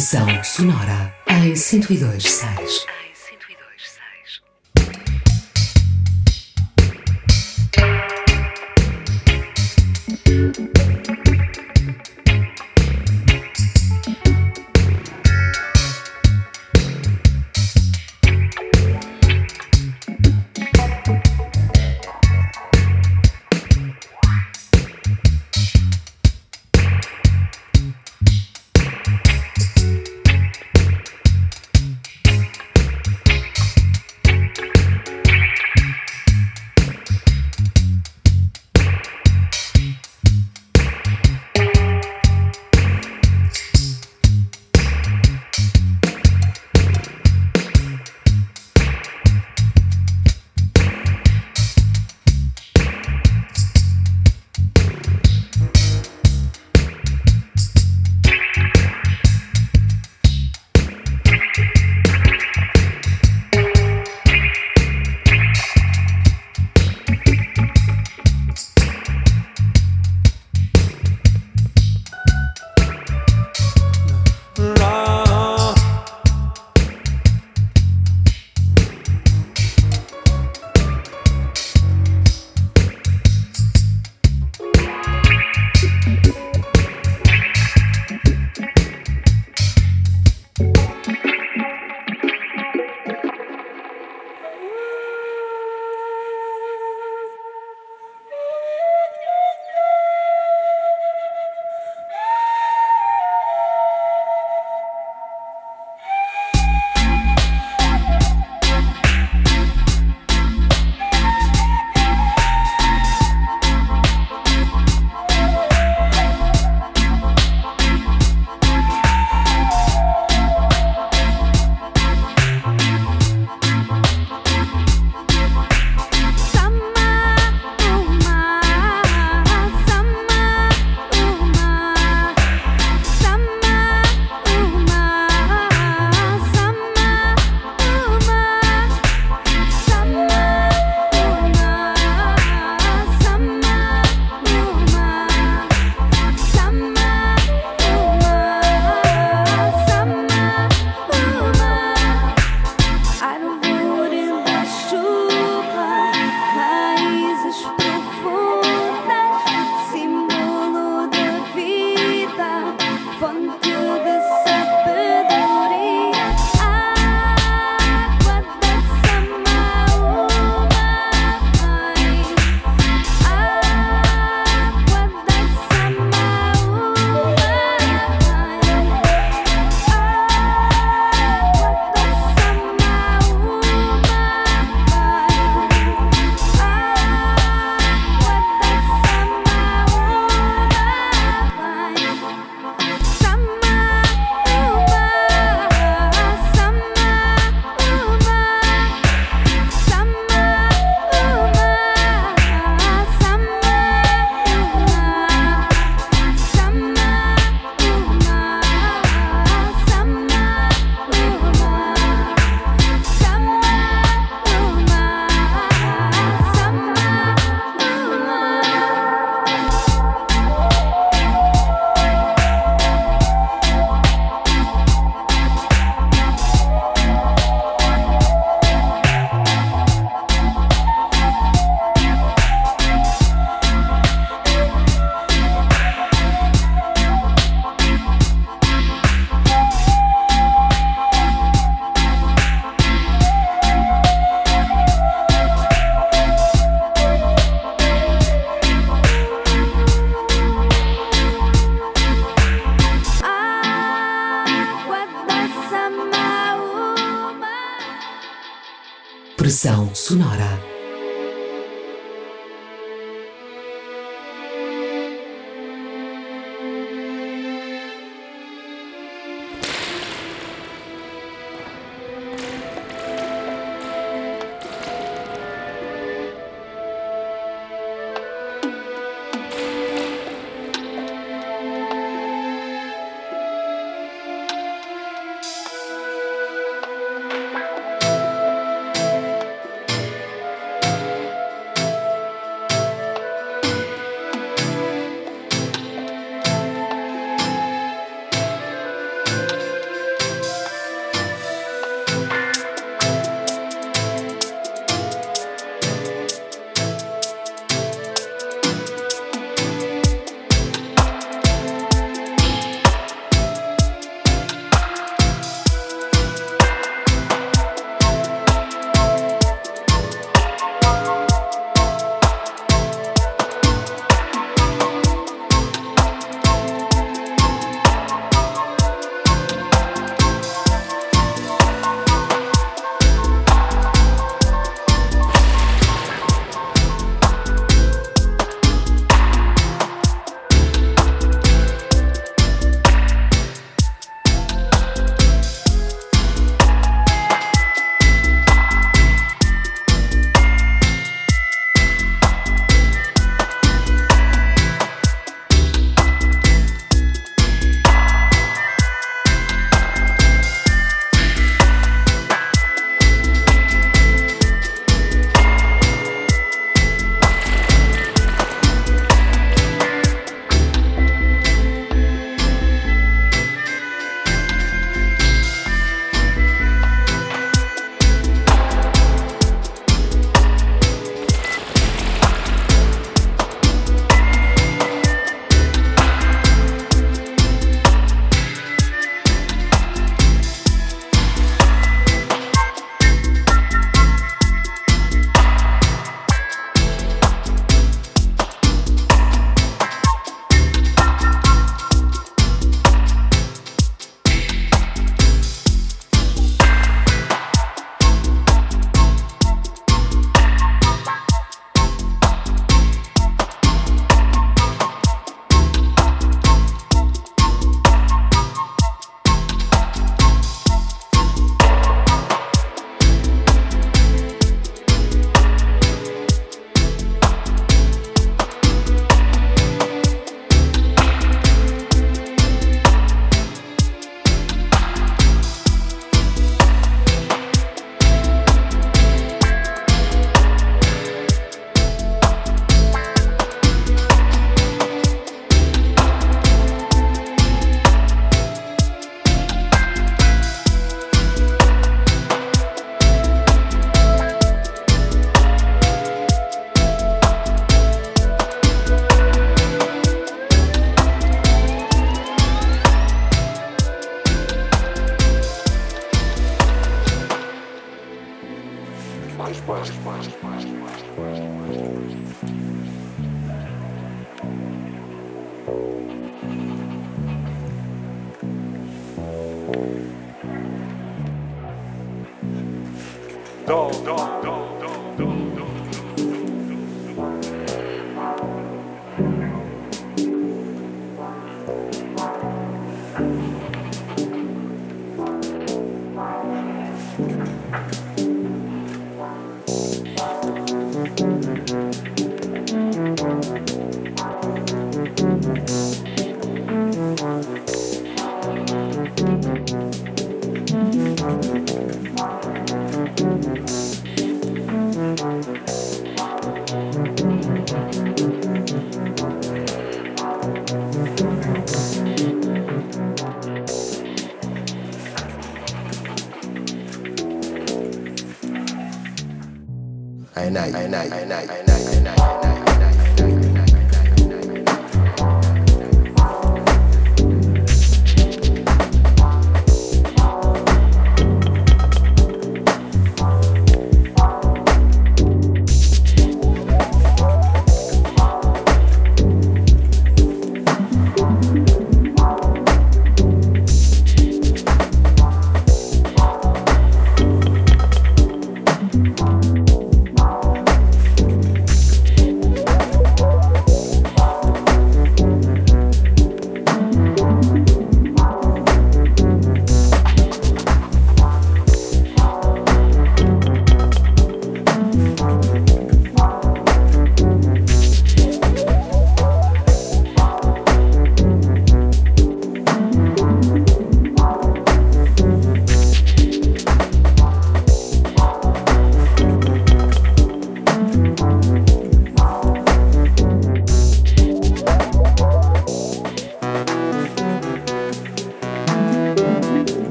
Pressão sonora em 102.6.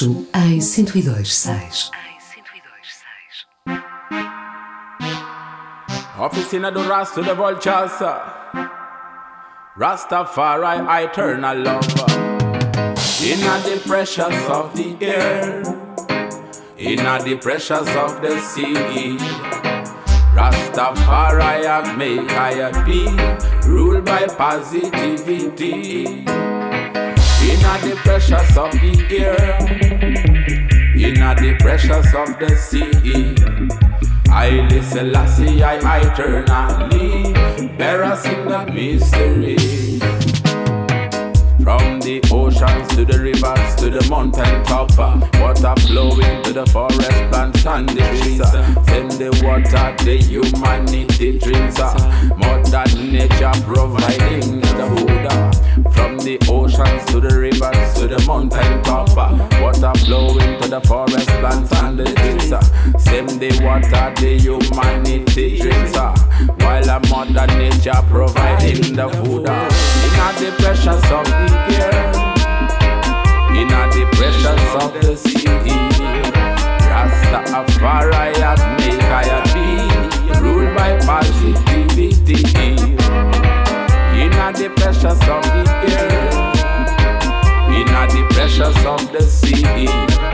baixo em 102.6. Officina do Rasta the vultures. Rastafari, eternal lover. In the pressures of the air, in the pressures of the sea. Rastafari have made I be ruled by positivity. In the pressures of the air, in the pressures of the sea. I listen, Lassie, I eternally, bear in the mystery. From the oceans to the rivers to the mountain top, uh, water flowing to the forest plants and the trees. Uh, send the water the humanity drinks. Uh, Mother nature providing water the humanity drinks. While a mother nature providing the food. Ah, in the precious of the air, in the precious of the sea. Rasta Afari have make I be ruled by positivity. In the precious of the air, in the precious of the sea.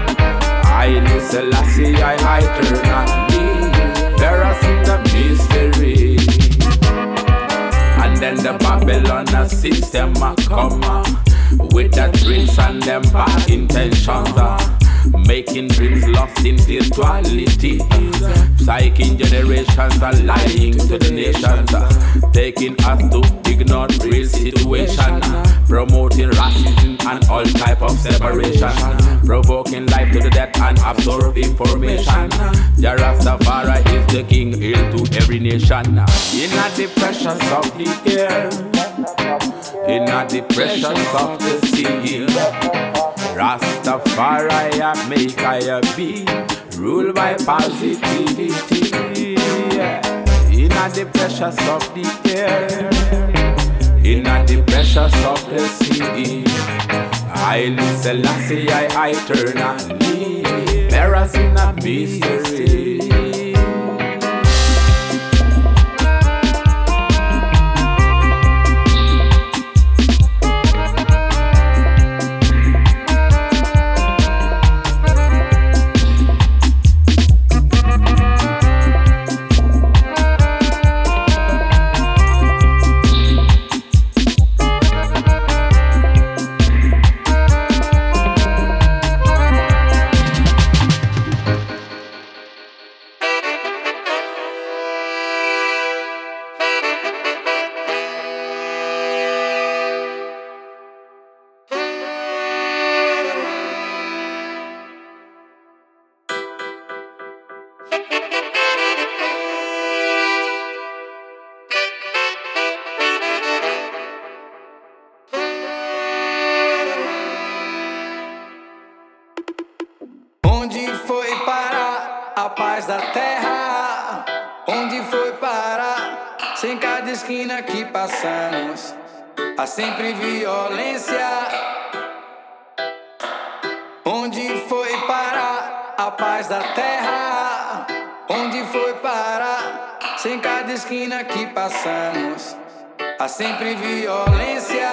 I listen, Lassie, I eternally, there are the mystery. And then the Babylon system a come with the dreams and them bad intentions. Uh, Making dreams lost in virtuality. Psyching generations are lying to the nations. uh, Taking us to ignore real situation. uh, Promoting racism and all type of separation. Provoking life to the death and absorb information. The Rastafari is the king, hail to every nation. In the precious of the air, in the precious of the sea. Rastafari make I be ruled by positivity. In the precious of the air, in the precious of the sea. I listen, Lassie, I eternally, bearers in a mystery. Sem cada esquina que passamos, há sempre violência. Onde foi parar a paz da terra? Onde foi parar? Sem cada esquina que passamos, há sempre violência.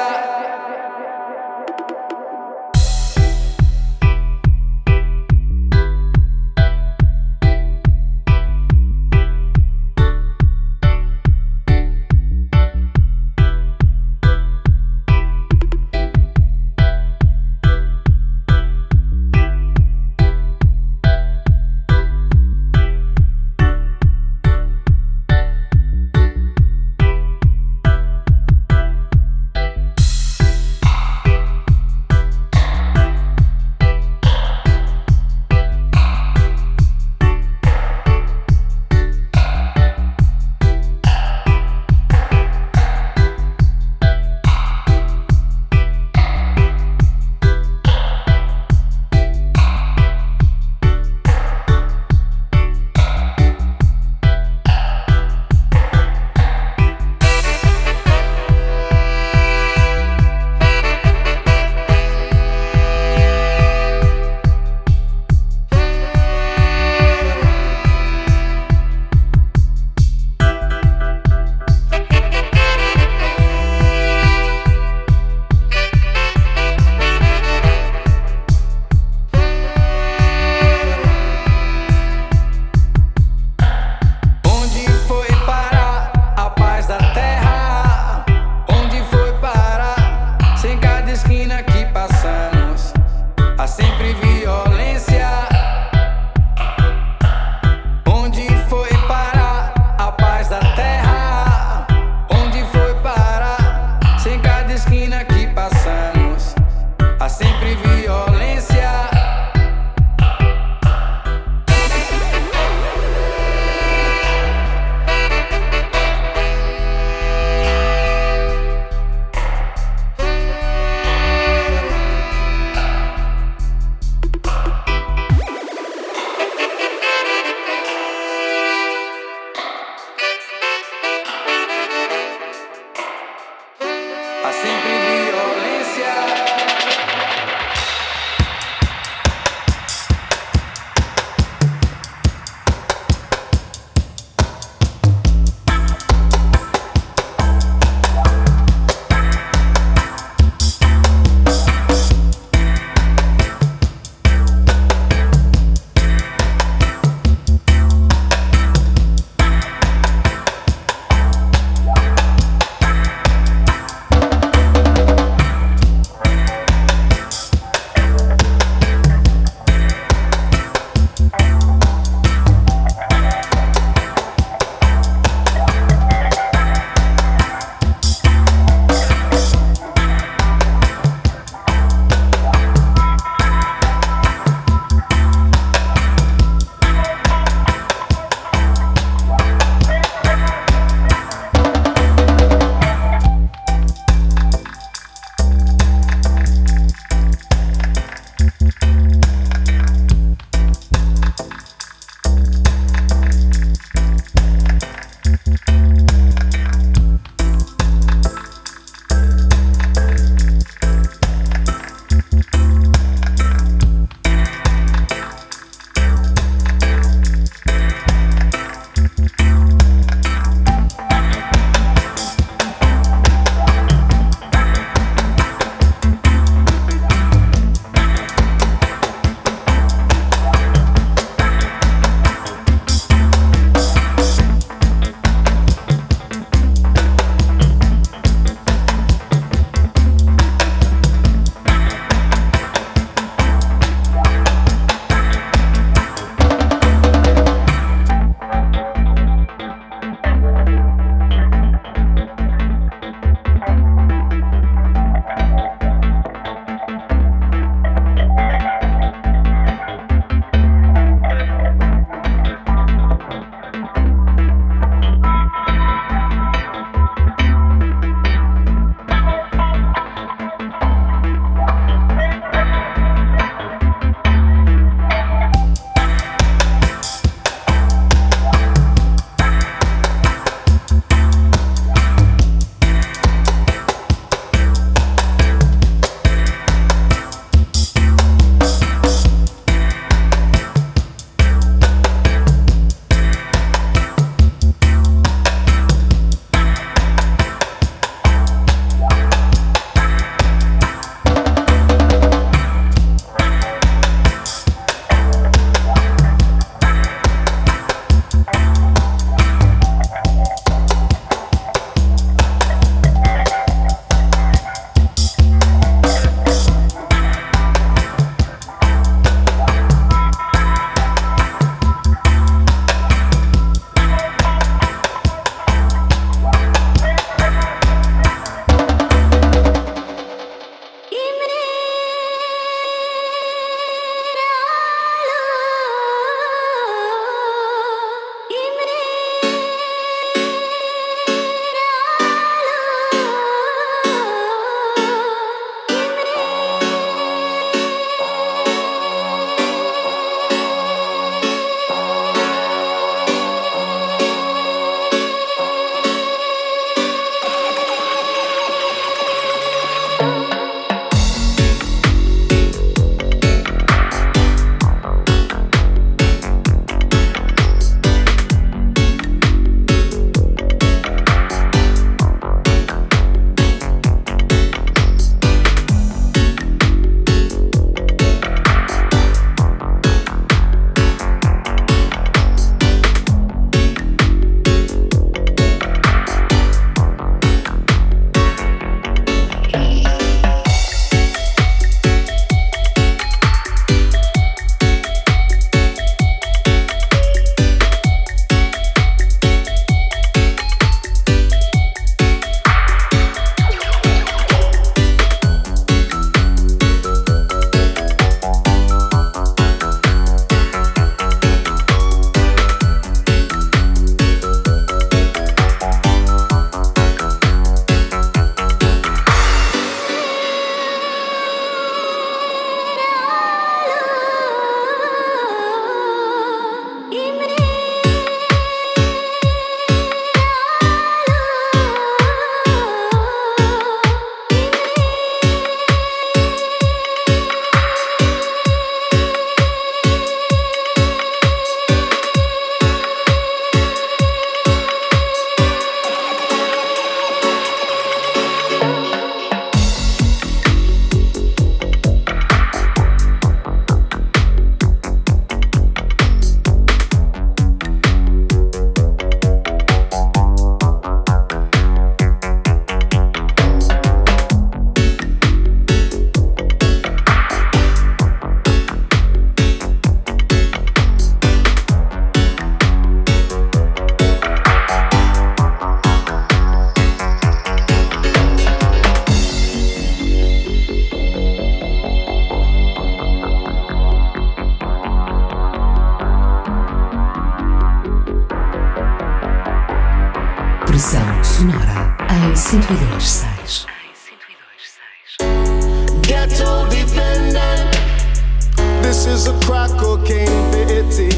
This is a crack cocaine pity.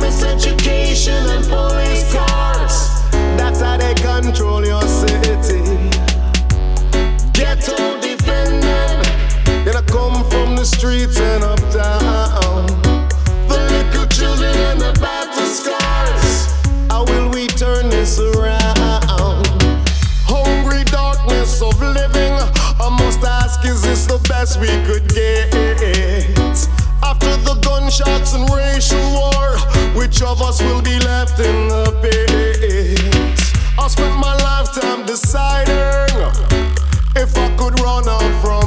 Miseducation and police cars. That's how they control your city. Ghetto defendant. Gonna come from the streets and uptown. The little children and the battle scars. How will we turn this around? Hungry darkness of living. I must ask, is this the best we could get? Gunshots and racial war, which of us will be left in the pit? I spent my lifetime deciding if I could run out from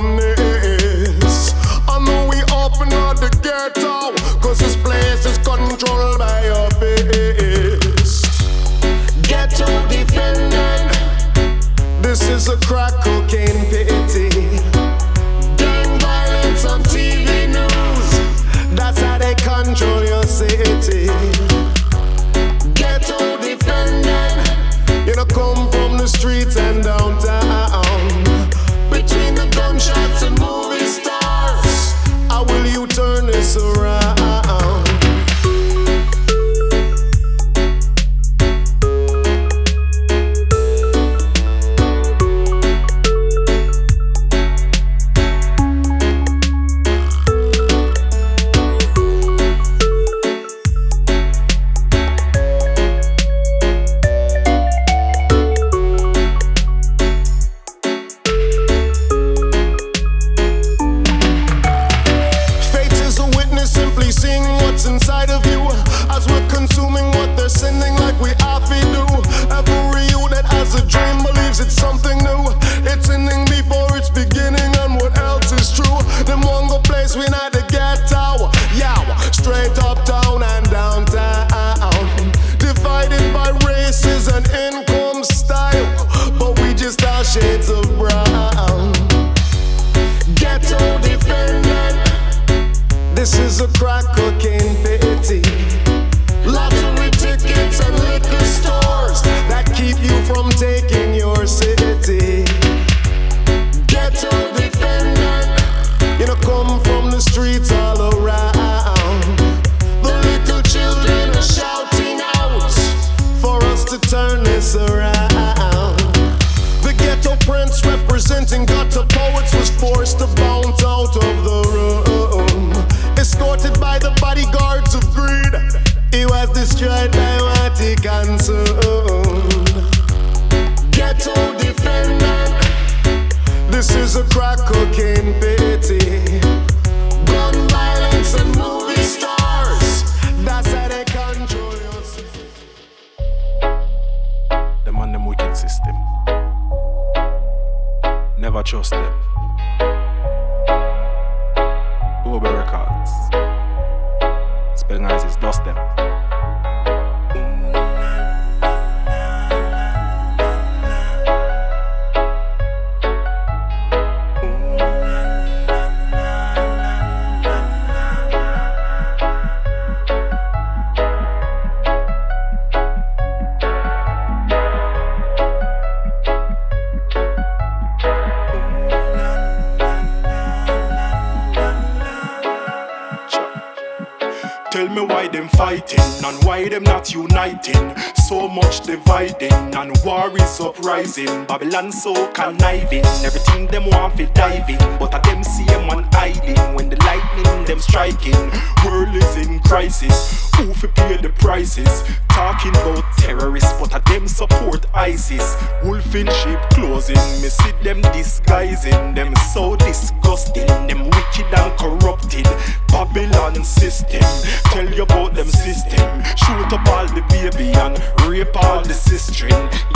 Why them fighting and why them not uniting. So much dividing and war is uprising. Babylon so conniving. Everything them want fi diving, but a them see them hiding. When the lightning them striking, world is in crisis. Who fi pay the prices? Talking about terrorists, but a them support ISIS. Wolf in sheep clothing, me see them disguising. Them so disgusting, them wicked and corrupted. Babylon system, tell you about them system. Shoot up all the baby and rape all the sister.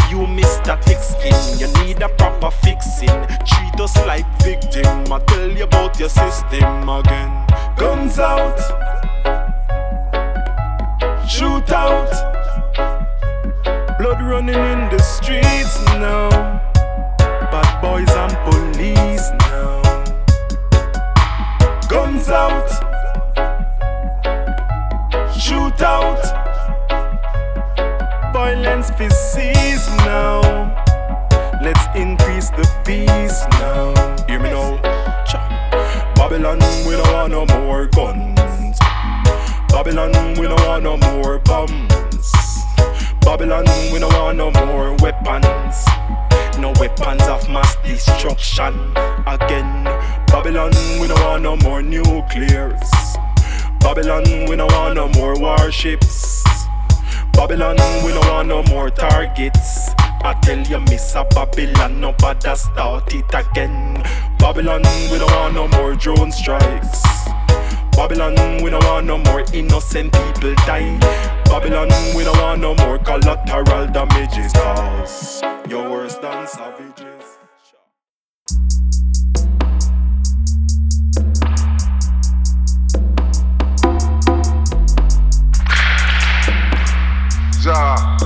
You that thick skin, you need a proper fixing. Treat us like victim. I tell you about your system again. Guns out, shoot out. Blood running in the streets now. Bad boys and police now. Guns out, shoot out. violence cease now. Let's increase the peace now. Hear me now. Babylon, we don't want no more guns. Babylon, we don't want no more bombs. Babylon, we don't want no more weapons. No weapons of mass destruction. Again, Babylon, we don't want no more nuclears. Babylon, we don't want no more warships. Babylon, we don't want no more targets. I tell you, Miss Babylon, nobody start it again. Babylon, we don't want no more drone strikes. Babylon, we don't want no more innocent people die. Babylon, we don't want no more collateral damages. Cause you're worse than savages.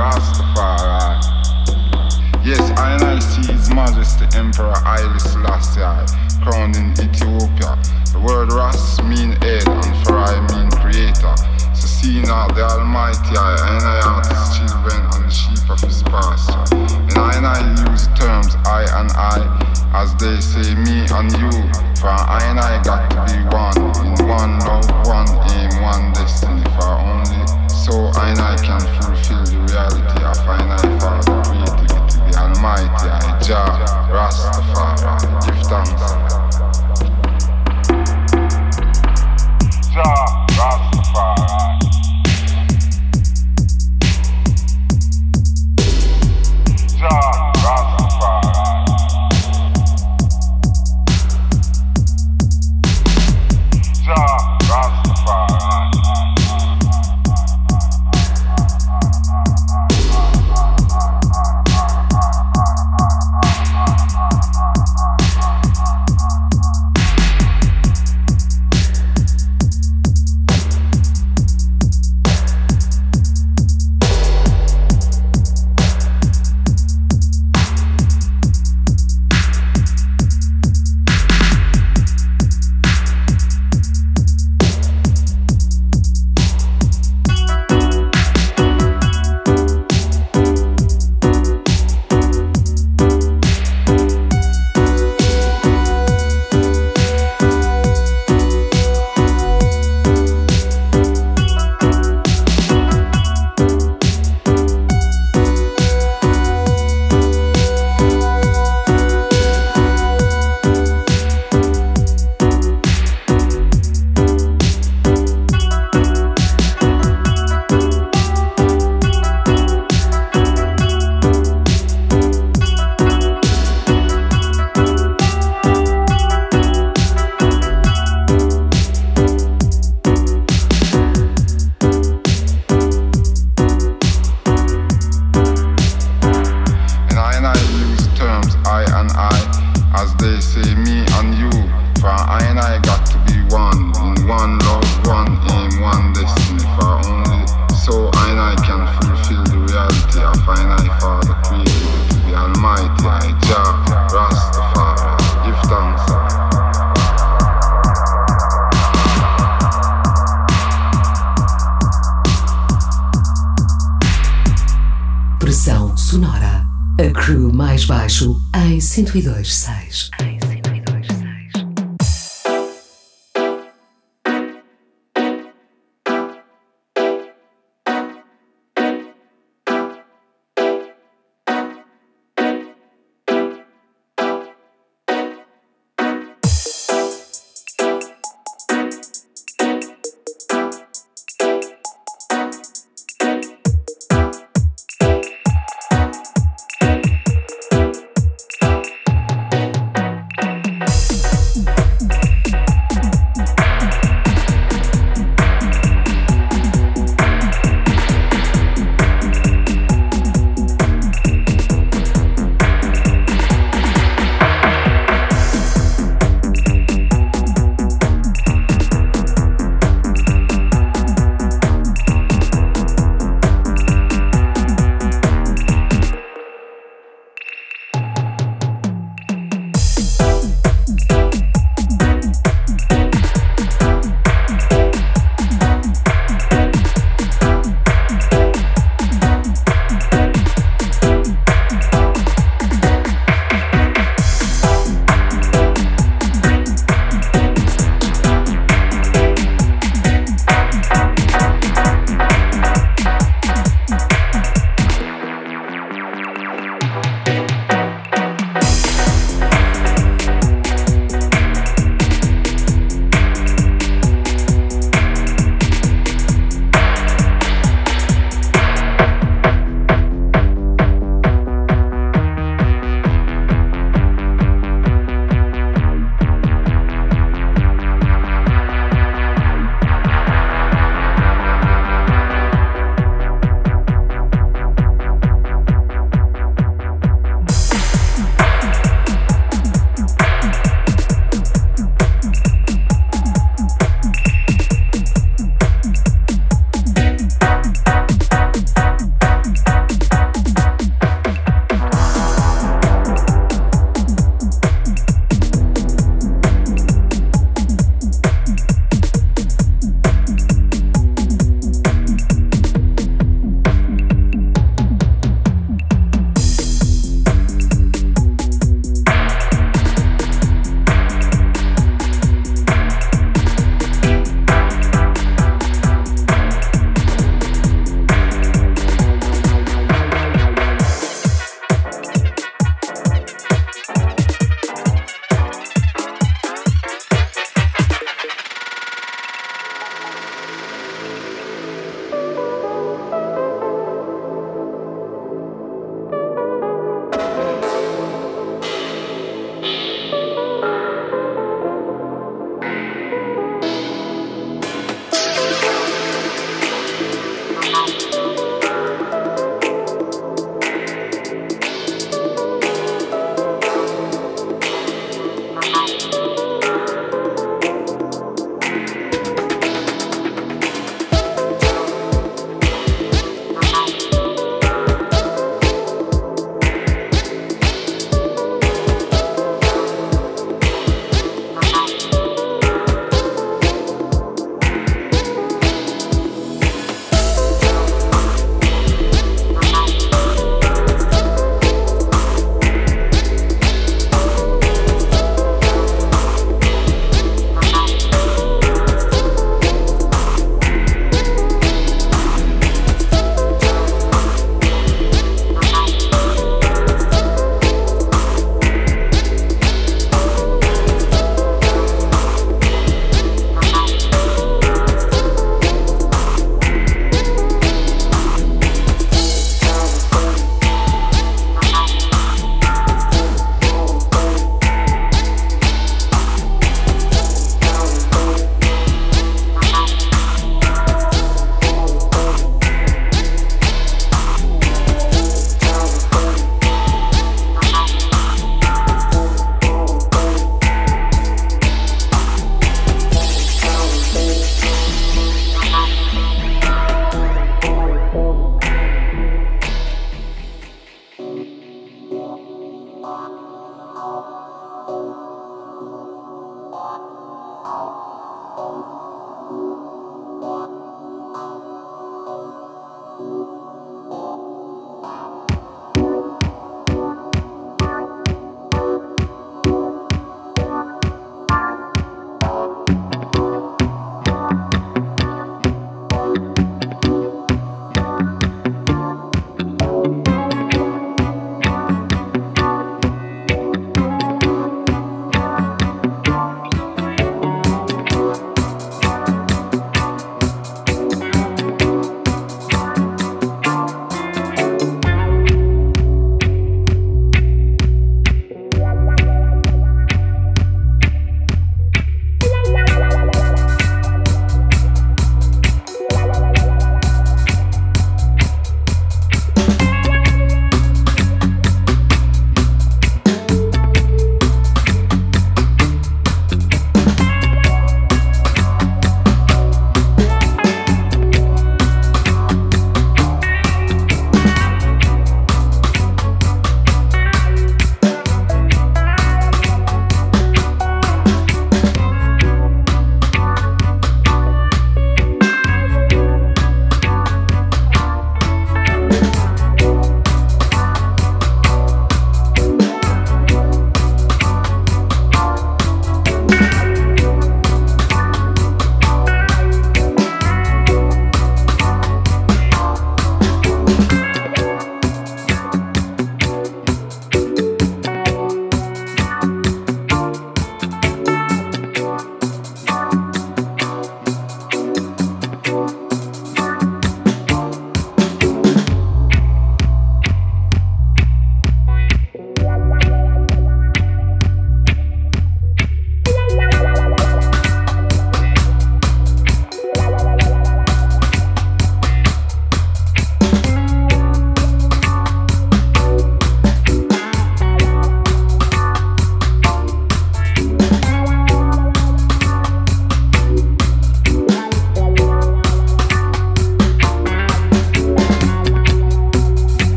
Rastafari. Yes, I and I see His Majesty Emperor Haile crowned in Ethiopia. The word Ras mean head and Farai mean creator. So see now the Almighty I, and I are His children and the sheep of His pasture. And I and I use terms I and I, as they say me and you. For I and I got to be one, in one love, one aim, one destiny. For only so I and I can fulfill the reality of I and I Father creativity, the Almighty I, Rastafari. Give thanks. Jah,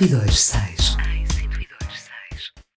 102.